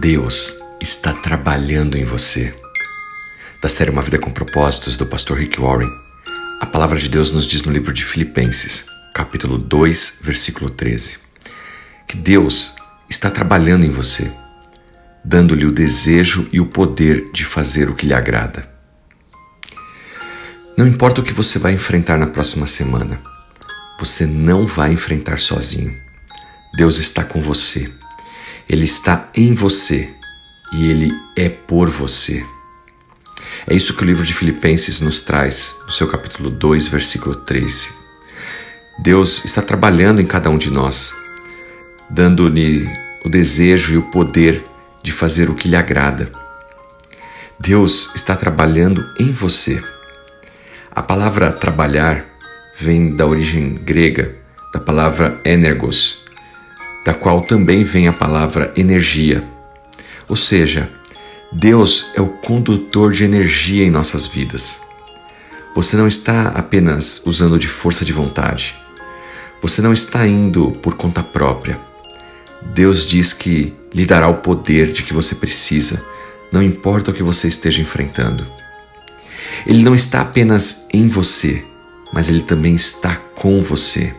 Deus está trabalhando em você. Da série Uma Vida com Propósitos, do pastor Rick Warren, a palavra de Deus nos diz no livro de Filipenses, capítulo 2, versículo 13, que Deus está trabalhando em você, dando-lhe o desejo e o poder de fazer o que lhe agrada. Não importa o que você vai enfrentar na próxima semana, você não vai enfrentar sozinho. Deus está com você ele está em você e ele é por você. É isso que o livro de Filipenses nos traz, no seu capítulo 2, versículo 13. Deus está trabalhando em cada um de nós, dando-lhe o desejo e o poder de fazer o que lhe agrada. Deus está trabalhando em você. A palavra trabalhar vem da origem grega, da palavra energos, da qual também vem a palavra energia. Ou seja, Deus é o condutor de energia em nossas vidas. Você não está apenas usando de força de vontade. Você não está indo por conta própria. Deus diz que lhe dará o poder de que você precisa, não importa o que você esteja enfrentando. Ele não está apenas em você, mas ele também está com você.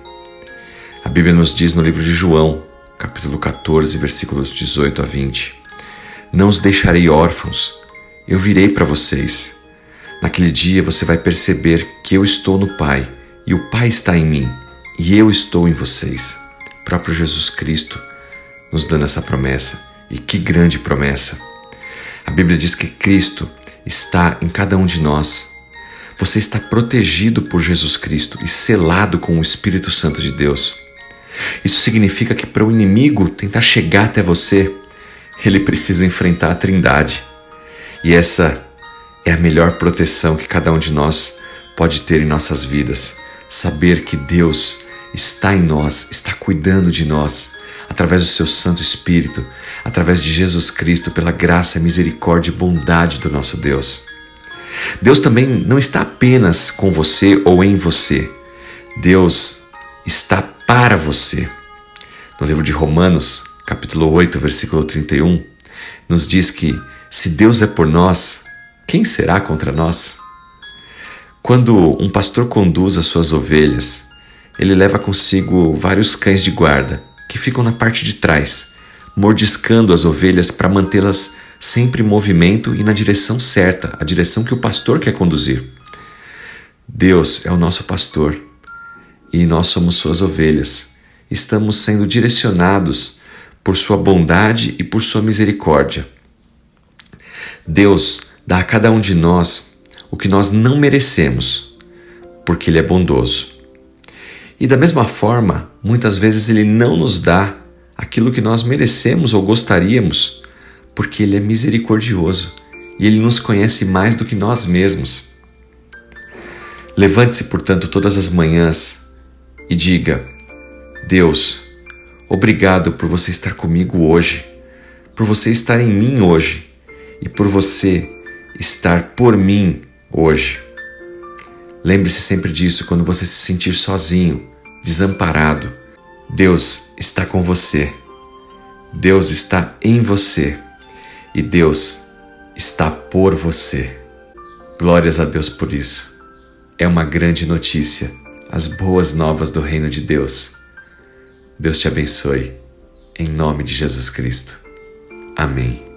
A Bíblia nos diz no livro de João, capítulo 14, versículos 18 a 20. Não os deixarei órfãos, eu virei para vocês. Naquele dia você vai perceber que eu estou no Pai e o Pai está em mim e eu estou em vocês. O próprio Jesus Cristo nos dando essa promessa. E que grande promessa! A Bíblia diz que Cristo está em cada um de nós. Você está protegido por Jesus Cristo e selado com o Espírito Santo de Deus. Isso significa que para o inimigo tentar chegar até você, ele precisa enfrentar a Trindade. E essa é a melhor proteção que cada um de nós pode ter em nossas vidas. Saber que Deus está em nós, está cuidando de nós, através do seu Santo Espírito, através de Jesus Cristo, pela graça, misericórdia e bondade do nosso Deus. Deus também não está apenas com você ou em você. Deus está para você. No livro de Romanos, capítulo 8, versículo 31, nos diz que se Deus é por nós, quem será contra nós? Quando um pastor conduz as suas ovelhas, ele leva consigo vários cães de guarda que ficam na parte de trás, mordiscando as ovelhas para mantê-las sempre em movimento e na direção certa, a direção que o pastor quer conduzir. Deus é o nosso pastor e nós somos suas ovelhas. Estamos sendo direcionados por sua bondade e por sua misericórdia. Deus dá a cada um de nós o que nós não merecemos, porque Ele é bondoso. E da mesma forma, muitas vezes Ele não nos dá aquilo que nós merecemos ou gostaríamos, porque Ele é misericordioso e Ele nos conhece mais do que nós mesmos. Levante-se, portanto, todas as manhãs e diga: Deus, obrigado por você estar comigo hoje, por você estar em mim hoje e por você estar por mim hoje. Lembre-se sempre disso quando você se sentir sozinho, desamparado. Deus está com você. Deus está em você e Deus está por você. Glórias a Deus por isso. É uma grande notícia as boas novas do reino de Deus. Deus te abençoe, em nome de Jesus Cristo. Amém.